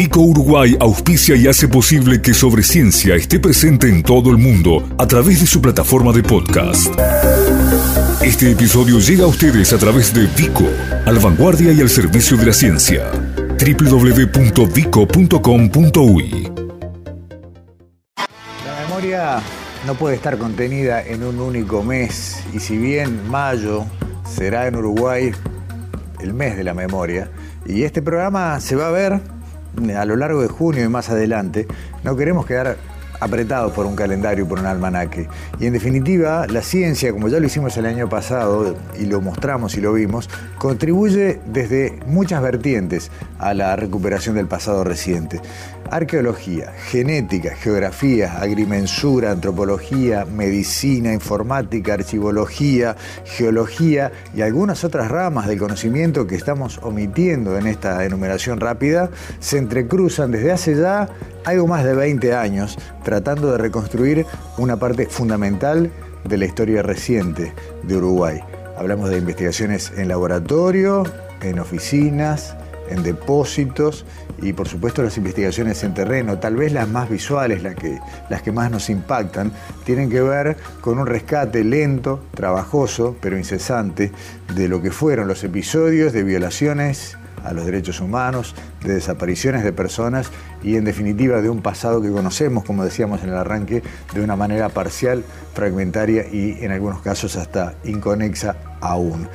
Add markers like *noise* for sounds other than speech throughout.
Vico Uruguay auspicia y hace posible que Sobre Ciencia esté presente en todo el mundo a través de su plataforma de podcast. Este episodio llega a ustedes a través de Vico, al vanguardia y al servicio de la ciencia. www.vico.com.uy La memoria no puede estar contenida en un único mes y si bien mayo será en Uruguay el mes de la memoria y este programa se va a ver a lo largo de junio y más adelante, no queremos quedar apretados por un calendario, por un almanaque. Y en definitiva, la ciencia, como ya lo hicimos el año pasado y lo mostramos y lo vimos, contribuye desde muchas vertientes a la recuperación del pasado reciente. Arqueología, genética, geografía, agrimensura, antropología, medicina, informática, archivología, geología y algunas otras ramas del conocimiento que estamos omitiendo en esta enumeración rápida se entrecruzan desde hace ya algo más de 20 años tratando de reconstruir una parte fundamental de la historia reciente de Uruguay. Hablamos de investigaciones en laboratorio, en oficinas, en depósitos y por supuesto las investigaciones en terreno, tal vez las más visuales, las que, las que más nos impactan, tienen que ver con un rescate lento, trabajoso, pero incesante de lo que fueron los episodios de violaciones a los derechos humanos, de desapariciones de personas y en definitiva de un pasado que conocemos, como decíamos en el arranque, de una manera parcial, fragmentaria y en algunos casos hasta inconexa aún.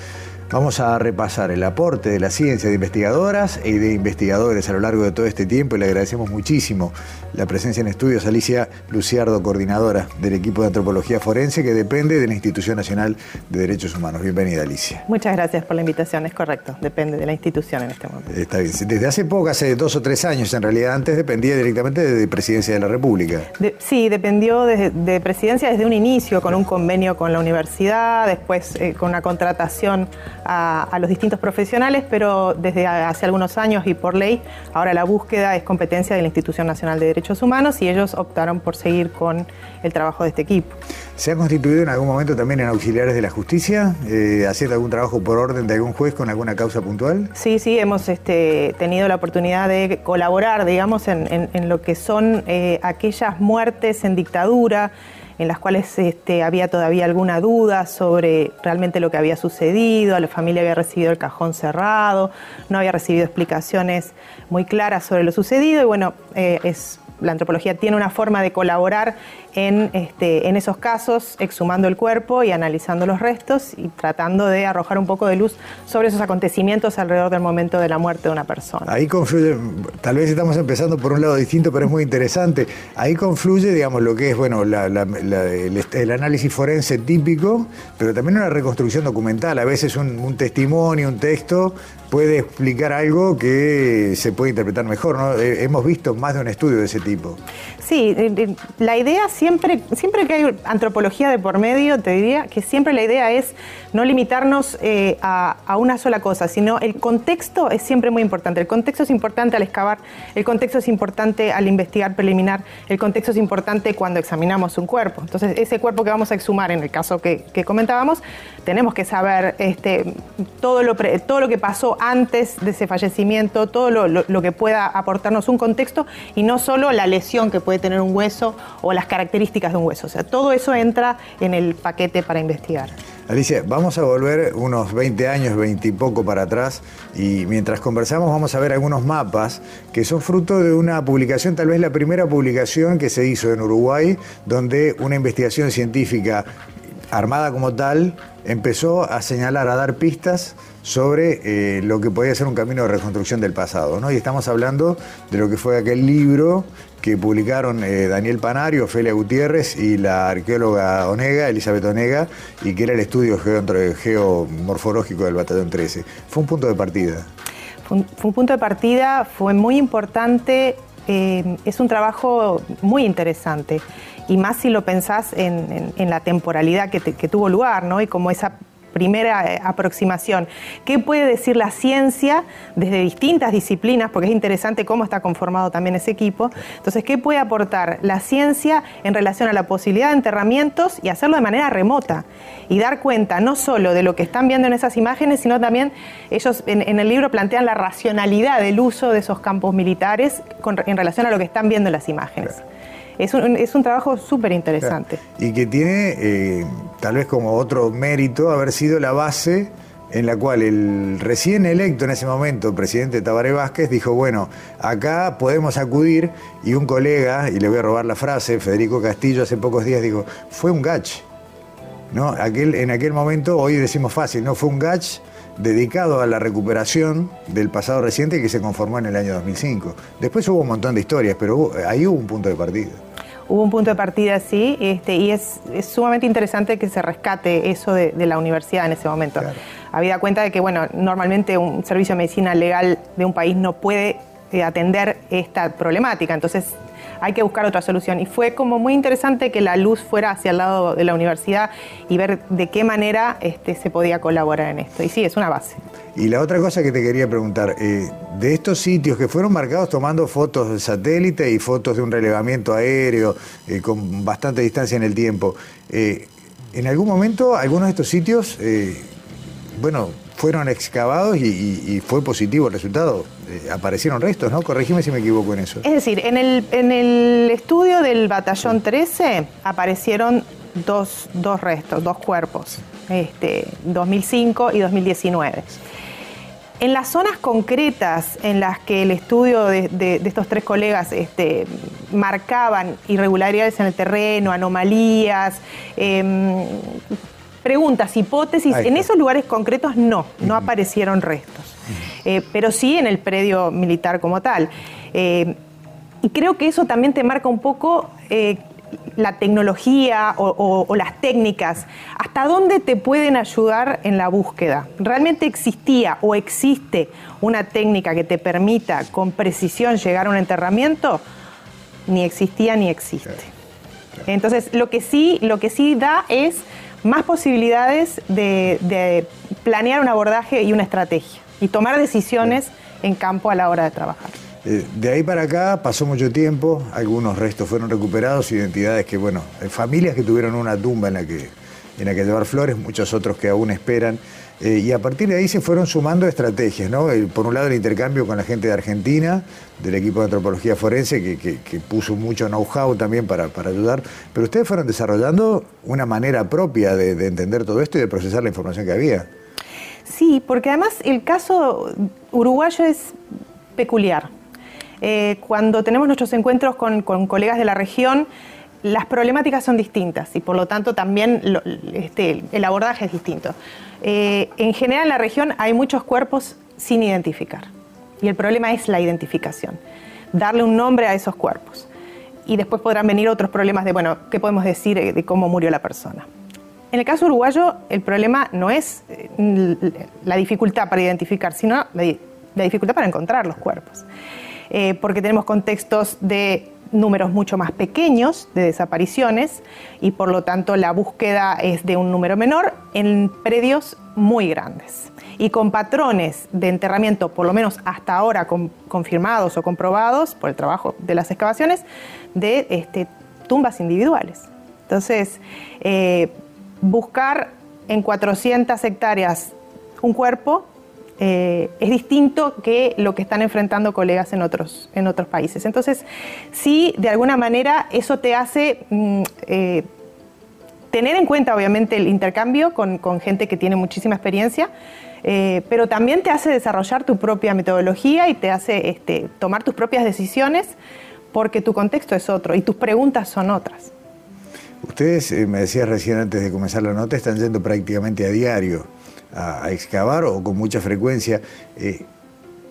Vamos a repasar el aporte de la ciencia de investigadoras y de investigadores a lo largo de todo este tiempo y le agradecemos muchísimo la presencia en estudios Alicia Luciardo, coordinadora del equipo de antropología forense que depende de la Institución Nacional de Derechos Humanos. Bienvenida Alicia. Muchas gracias por la invitación, es correcto, depende de la institución en este momento. Está bien, desde hace poco, hace dos o tres años en realidad, antes dependía directamente de Presidencia de la República. sí, dependió de, Presidencia desde un inicio, con un convenio con la universidad, después eh, con una contratación a, los distintos profesionales, pero desde hace algunos años y por ley, ahora la búsqueda es competencia de la Institución Nacional de Derechos Humanos y ellos optaron por seguir con el trabajo de este equipo. ¿Se ha constituido en algún momento también en auxiliares de la justicia, eh, haciendo algún trabajo por orden de algún juez con alguna causa puntual? Sí, sí, hemos este, tenido la oportunidad de colaborar, digamos, en, lo que son eh, aquellas muertes en dictadura en las cuales este, había todavía alguna duda sobre realmente lo que había sucedido, la familia había recibido el cajón cerrado, no había recibido explicaciones muy claras sobre lo sucedido y bueno, eh, es la antropología tiene una forma de colaborar en, este, en esos casos, exhumando el cuerpo y analizando los restos y tratando de arrojar un poco de luz sobre esos acontecimientos alrededor del momento de la muerte de una persona. Ahí confluye, tal vez estamos empezando por un lado distinto, pero es muy interesante. Ahí confluye, digamos, lo que es, bueno, el, análisis forense típico, pero también una reconstrucción documental. A veces un testimonio, un texto puede explicar algo que se puede interpretar mejor. ¿no? Eh, hemos visto más de un estudio de ese tipo. Sí, eh, eh, la idea siempre, siempre que hay antropología de por medio, te diría que siempre la idea es no limitarnos a, una sola cosa, sino el contexto es siempre muy importante. El contexto es importante al excavar, el contexto es importante al investigar preliminar, el contexto es importante cuando examinamos un cuerpo. Entonces, ese cuerpo que vamos a exhumar, en el caso que, que comentábamos, tenemos que saber este, todo, lo todo lo que pasó antes de ese fallecimiento, todo lo, que pueda aportarnos un contexto y no solo la lesión que puede tener un hueso o las características de un hueso. O sea, todo eso entra en el paquete para investigar. Alicia, vamos a volver unos 20 años, 20 y poco para atrás y mientras conversamos vamos a ver algunos mapas que son fruto de una publicación, tal vez la primera publicación que se hizo en Uruguay, donde una investigación científica armada como tal empezó a señalar, a dar pistas sobre eh, lo que podía ser un camino de reconstrucción del pasado. ¿no? Y estamos hablando de lo que fue aquel libro que publicaron eh, Daniel Panario, Ofelia Gutiérrez y la arqueóloga Onega, Elizabeth Onega, y que era el estudio geomorfológico del Batallón 13. Fue un punto de partida. Fue un, punto de partida, fue muy importante, eh, es un trabajo muy interesante y más si lo pensás en, la temporalidad que, tuvo lugar, ¿no? Y como esa primera eh, aproximación. ¿Qué puede decir la ciencia desde distintas disciplinas? Porque es interesante cómo está conformado también ese equipo. Entonces, ¿qué puede aportar la ciencia en relación a la posibilidad de enterramientos y hacerlo de manera remota? Y dar cuenta no solo de lo que están viendo en esas imágenes, sino también ellos en, el libro plantean la racionalidad del uso de esos campos militares en relación a lo que están viendo en las imágenes. Es un, es un trabajo súper interesante. Y que tiene eh, tal vez como otro mérito haber sido la base en la cual el recién electo en ese momento, presidente Tabaré Vázquez, dijo, bueno, acá podemos acudir, y un colega, y le voy a robar la frase, Federico Castillo, hace pocos días dijo, fue un gach. ¿No? Aquel, en aquel momento, hoy decimos fácil, ¿no? Fue un gach dedicado a la recuperación del pasado reciente que se conformó en el año 2005. Después hubo un montón de historias, pero ahí hubo un punto de partida. Hubo un punto de partida, sí, este, y es, sumamente interesante que se rescate eso de, la universidad en ese momento. Habida cuenta de que, bueno, normalmente un servicio de medicina legal de un país no puede eh, atender esta problemática, entonces hay que buscar otra solución. Y fue como muy interesante que la luz fuera hacia el lado de la universidad y ver de qué manera este, se podía colaborar en esto. Y sí, es una base. Y la otra cosa que te quería preguntar, eh, de estos sitios que fueron marcados tomando fotos de satélite y fotos de un relevamiento aéreo eh, con bastante distancia en el tiempo, eh, ¿en algún momento algunos de estos sitios, bueno, fueron excavados y, fue positivo el resultado? aparecieron restos, ¿no? Corregime si me equivoco en eso. Es decir, en el, en el estudio del batallón 13 aparecieron dos, dos restos, dos cuerpos, este, 2005 y 2019. En las zonas concretas en las que el estudio de, estos tres colegas este, marcaban irregularidades en el terreno, anomalías, em, preguntas, hipótesis, en esos lugares concretos no, no aparecieron restos, eh, pero sí en el predio militar como tal. Eh, y creo que eso también te marca un poco eh, la tecnología o, las técnicas, ¿hasta dónde te pueden ayudar en la búsqueda? ¿Realmente existía o existe una técnica que te permita con precisión llegar a un enterramiento? Ni existía ni existe. Entonces, lo que sí, lo que sí da es más posibilidades de planear un abordaje y una estrategia y tomar decisiones en campo a la hora de trabajar. Eh, de ahí para acá pasó mucho tiempo, algunos restos fueron recuperados, identidades que, bueno, familias que tuvieron una tumba en la que, en la que llevar flores, muchos otros que aún esperan. Eh, y a partir de ahí se fueron sumando estrategias, ¿no? por un lado el intercambio con la gente de Argentina, del equipo de antropología forense, que, puso mucho know-how también para, ayudar, pero ustedes fueron desarrollando una manera propia de, de entender todo esto y de procesar la información que había. Sí, porque además el caso uruguayo es peculiar. Eh, cuando tenemos nuestros encuentros con, colegas de la región, las problemáticas son distintas y por lo tanto también este, el abordaje es distinto. Eh, en general en la región hay muchos cuerpos sin identificar y el problema es la identificación, darle un nombre a esos cuerpos. Y después podrán venir otros problemas de, bueno, ¿qué podemos decir de cómo murió la persona? En el caso uruguayo, el problema no es eh, la dificultad para identificar, sino la dificultad para encontrar los cuerpos. Eh, porque tenemos contextos de números mucho más pequeños de desapariciones y por lo tanto la búsqueda es de un número menor en predios muy grandes y con patrones de enterramiento, por lo menos hasta ahora confirmados o comprobados por el trabajo de las excavaciones, de este, tumbas individuales. Entonces, eh, buscar en 400 hectáreas un cuerpo eh, es distinto que lo que están enfrentando colegas en otros, en otros países. Entonces, sí, de alguna manera eso te hace mm, eh, tener en cuenta, obviamente, el intercambio con, gente que tiene muchísima experiencia, eh, pero también te hace desarrollar tu propia metodología y te hace este, tomar tus propias decisiones porque tu contexto es otro y tus preguntas son otras. Ustedes, me decías recién antes de comenzar la nota, están yendo prácticamente a diario a, excavar o con mucha frecuencia. Eh,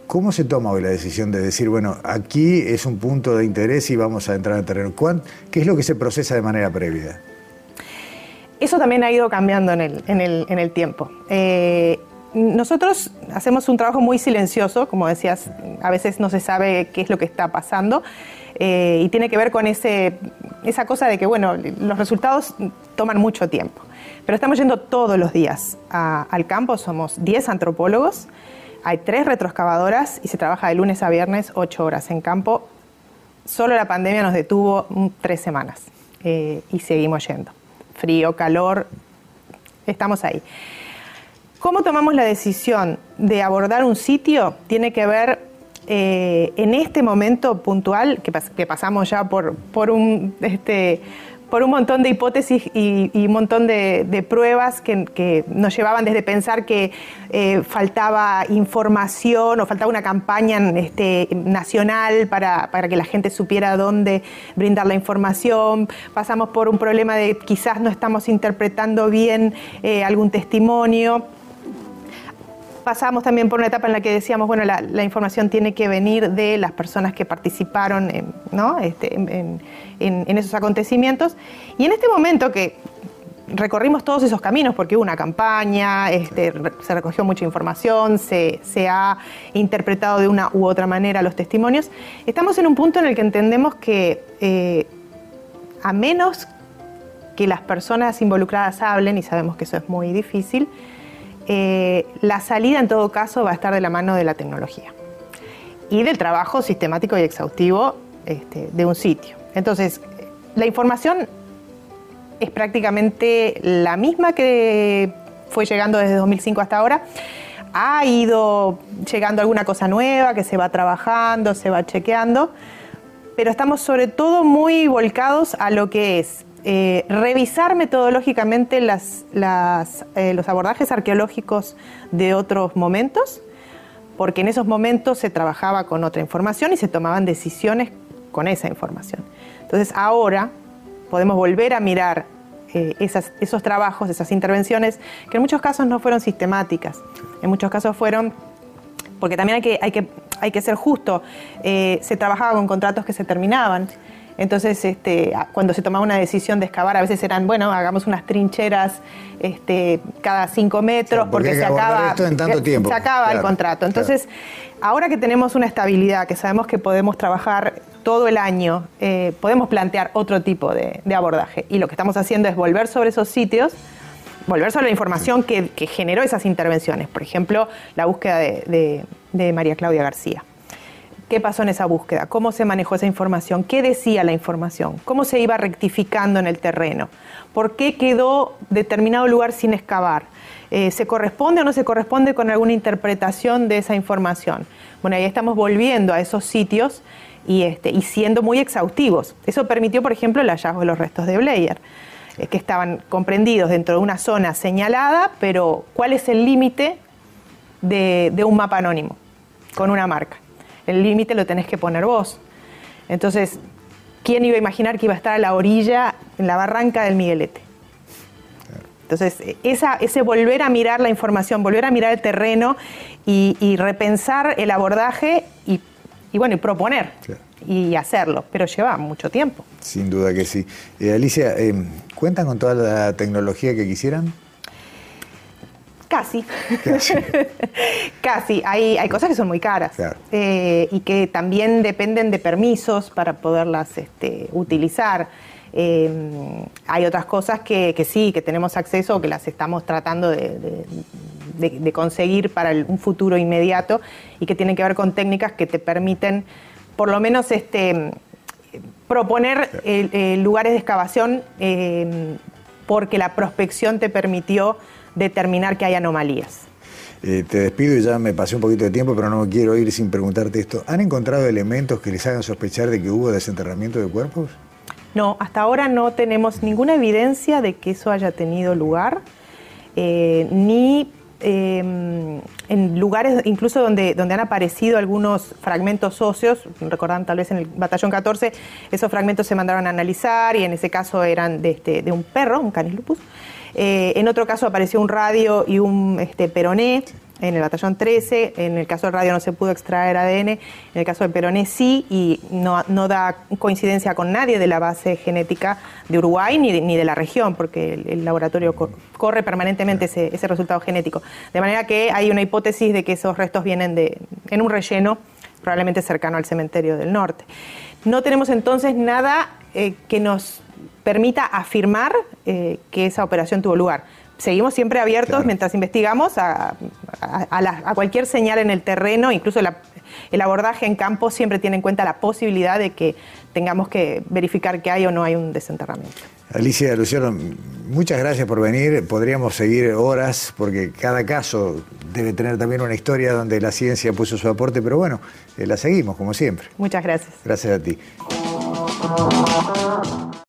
¿Cómo se toma hoy la decisión de decir, bueno, aquí es un punto de interés y vamos a entrar en terreno? ¿Qué es lo que se procesa de manera previa? Eso también ha ido cambiando en el, tiempo. Eh, nosotros hacemos un trabajo muy silencioso, como decías, a veces no se sabe qué es lo que está pasando eh, y tiene que ver con ese, esa cosa de que, bueno, los resultados toman mucho tiempo. Pero estamos yendo todos los días al campo, somos 10 antropólogos, hay tres retroexcavadoras y se trabaja de lunes a viernes 8 horas en campo. Solo la pandemia nos detuvo tres semanas eh, y seguimos yendo. Frío, calor, estamos ahí. ¿Cómo tomamos la decisión de abordar un sitio? Tiene que ver eh, en este momento puntual, que, pasamos ya por, por un... Este, por un montón de hipótesis y, un montón de, pruebas que, nos llevaban desde pensar que eh, faltaba información o faltaba una campaña este, nacional para, que la gente supiera dónde brindar la información. Pasamos por un problema de quizás no estamos interpretando bien eh, algún testimonio pasamos también por una etapa en la que decíamos, bueno, la, información tiene que venir de las personas que participaron en, este, en, esos acontecimientos. Y en este momento que recorrimos todos esos caminos porque hubo una campaña, este, se recogió mucha información, se, ha interpretado de una u otra manera los testimonios, estamos en un punto en el que entendemos que eh, a menos que las personas involucradas hablen, y sabemos que eso es muy difícil, eh, la salida en todo caso va a estar de la mano de la tecnología y del trabajo sistemático y exhaustivo este, de un sitio. Entonces, la información es prácticamente la misma que fue llegando desde 2005 hasta ahora. Ha ido llegando alguna cosa nueva que se va trabajando, se va chequeando, pero estamos sobre todo muy volcados a lo que es eh, revisar metodológicamente eh, los abordajes arqueológicos de otros momentos, porque en esos momentos se trabajaba con otra información y se tomaban decisiones con esa información. Entonces ahora podemos volver a mirar eh, esos trabajos, esas intervenciones, que en muchos casos no fueron sistemáticas, en muchos casos fueron, porque también hay que, hay que, hay que ser justo, se trabajaba con contratos que se terminaban. Entonces, este, cuando se tomaba una decisión de excavar, a veces eran, bueno, hagamos unas trincheras este, cada cinco metros porque, se acaba, en tanto tiempo. se acaba el contrato. Entonces, ahora que tenemos una estabilidad, que sabemos que podemos trabajar todo el año, eh, podemos plantear otro tipo de, abordaje. Y lo que estamos haciendo es volver sobre esos sitios, volver sobre la información que, generó esas intervenciones. Por ejemplo, la búsqueda de María Claudia García. ¿Qué pasó en esa búsqueda? ¿Cómo se manejó esa información? ¿Qué decía la información? ¿Cómo se iba rectificando en el terreno? ¿Por qué quedó determinado lugar sin excavar? Eh, ¿Se corresponde o no se corresponde con alguna interpretación de esa información? Bueno, ahí estamos volviendo a esos sitios y, este, y siendo muy exhaustivos. Eso permitió, por ejemplo, el hallazgo de los restos de Blair, eh, que estaban comprendidos dentro de una zona señalada, pero ¿cuál es el límite de un mapa anónimo con una marca? El límite lo tenés que poner vos. Entonces, ¿quién iba a imaginar que iba a estar a la orilla, en la barranca del Miguelete? Entonces, esa, ese volver a mirar la información, volver a mirar el terreno y, repensar el abordaje y, bueno, y proponer y hacerlo, pero lleva mucho tiempo. Sin duda que sí. Eh, Alicia, eh, ¿cuentan con toda la tecnología que quisieran? Casi. *laughs* Casi. Hay, hay cosas que son muy caras eh, y que también dependen de permisos para poderlas este, utilizar. Eh, hay otras cosas que, sí, que tenemos acceso o que las estamos tratando de, conseguir para un futuro inmediato y que tienen que ver con técnicas que te permiten por lo menos este, proponer eh, lugares de excavación porque la prospección te permitió determinar que hay anomalías. Eh, te despido y ya me pasé un poquito de tiempo, pero no quiero ir sin preguntarte esto. ¿Han encontrado elementos que les hagan sospechar de que hubo desenterramiento de cuerpos? No, hasta ahora no tenemos ninguna evidencia de que eso haya tenido lugar, eh, ni em, en lugares incluso donde, donde han aparecido algunos fragmentos óseos, recordan tal vez en el batallón 14, esos fragmentos se mandaron a analizar y en ese caso eran de, este, de un perro, un canis lupus. Eh, en otro caso apareció un radio y un este, peroné en el batallón 13. En el caso del radio no se pudo extraer ADN, en el caso del peroné sí, y no, da coincidencia con nadie de la base genética de Uruguay ni de, ni de la región, porque el, laboratorio corre permanentemente ese, ese, resultado genético. De manera que hay una hipótesis de que esos restos vienen de, en un relleno probablemente cercano al cementerio del norte. No tenemos entonces nada eh, que nos permita afirmar eh, que esa operación tuvo lugar. Seguimos siempre abiertos mientras investigamos a, cualquier señal en el terreno, incluso el abordaje en campo siempre tiene en cuenta la posibilidad de que tengamos que verificar que hay o no hay un desenterramiento. Alicia, Luciano, muchas gracias por venir. Podríamos seguir horas porque cada caso debe tener también una historia donde la ciencia puso su aporte, pero bueno, eh, la seguimos como siempre. Muchas gracias. Gracias a ti.